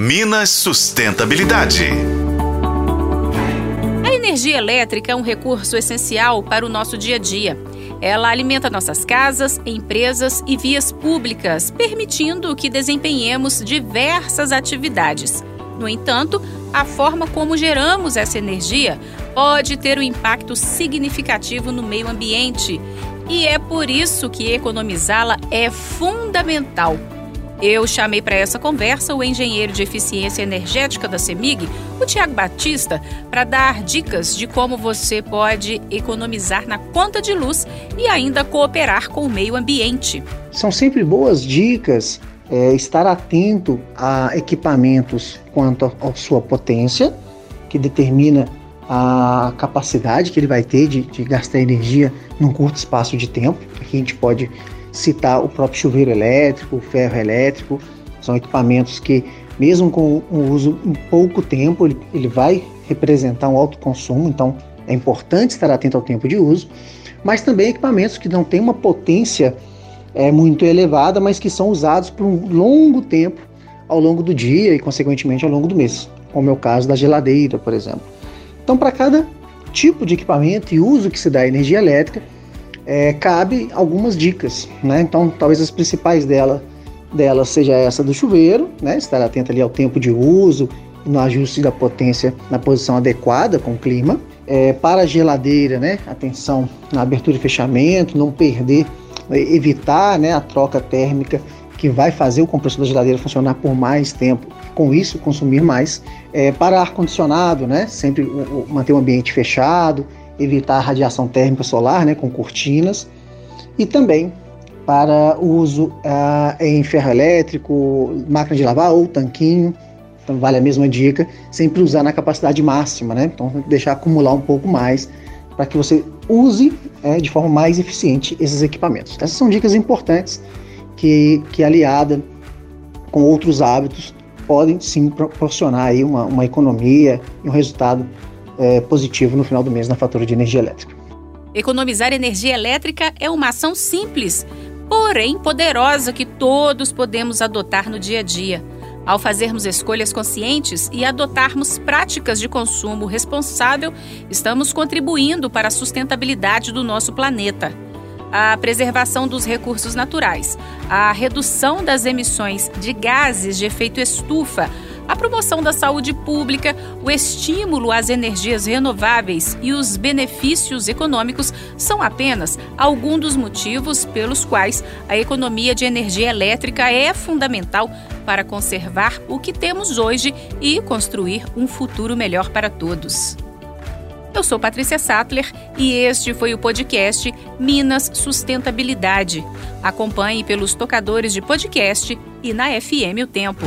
Minas Sustentabilidade. A energia elétrica é um recurso essencial para o nosso dia a dia. Ela alimenta nossas casas, empresas e vias públicas, permitindo que desempenhemos diversas atividades. No entanto, a forma como geramos essa energia pode ter um impacto significativo no meio ambiente. E é por isso que economizá-la é fundamental. Eu chamei para essa conversa o engenheiro de eficiência energética da CEMIG, o Tiago Batista, para dar dicas de como você pode economizar na conta de luz e ainda cooperar com o meio ambiente. São sempre boas dicas é, estar atento a equipamentos quanto à sua potência, que determina a capacidade que ele vai ter de, de gastar energia num curto espaço de tempo. Aqui a gente pode citar o próprio chuveiro elétrico, o ferro elétrico, são equipamentos que, mesmo com o uso em pouco tempo, ele, ele vai representar um alto consumo, então é importante estar atento ao tempo de uso, mas também equipamentos que não têm uma potência é, muito elevada, mas que são usados por um longo tempo ao longo do dia e, consequentemente, ao longo do mês, como é o caso da geladeira, por exemplo. Então, para cada tipo de equipamento e uso que se dá energia elétrica, é, cabe algumas dicas, né? Então, talvez as principais dela, dela seja essa do chuveiro, né? Estar atento ali ao tempo de uso, no ajuste da potência na posição adequada com o clima. É, para a geladeira, né? Atenção na abertura e fechamento, não perder, evitar né, a troca térmica que vai fazer o compressor da geladeira funcionar por mais tempo, com isso consumir mais. É, para ar-condicionado, né? Sempre manter o ambiente fechado, evitar a radiação térmica solar né, com cortinas e também para uso uh, em ferro elétrico, máquina de lavar ou tanquinho. Então vale a mesma dica, sempre usar na capacidade máxima, né? Então deixar acumular um pouco mais para que você use é, de forma mais eficiente esses equipamentos. Essas são dicas importantes que, que aliada com outros hábitos podem sim proporcionar aí uma, uma economia e um resultado é, positivo no final do mês na fatura de energia elétrica. Economizar energia elétrica é uma ação simples, porém poderosa que todos podemos adotar no dia a dia. Ao fazermos escolhas conscientes e adotarmos práticas de consumo responsável, estamos contribuindo para a sustentabilidade do nosso planeta. A preservação dos recursos naturais, a redução das emissões de gases de efeito estufa, a promoção da saúde pública, o estímulo às energias renováveis e os benefícios econômicos são apenas alguns dos motivos pelos quais a economia de energia elétrica é fundamental para conservar o que temos hoje e construir um futuro melhor para todos. Eu sou Patrícia Sattler e este foi o podcast Minas Sustentabilidade. Acompanhe pelos tocadores de podcast e na FM O Tempo.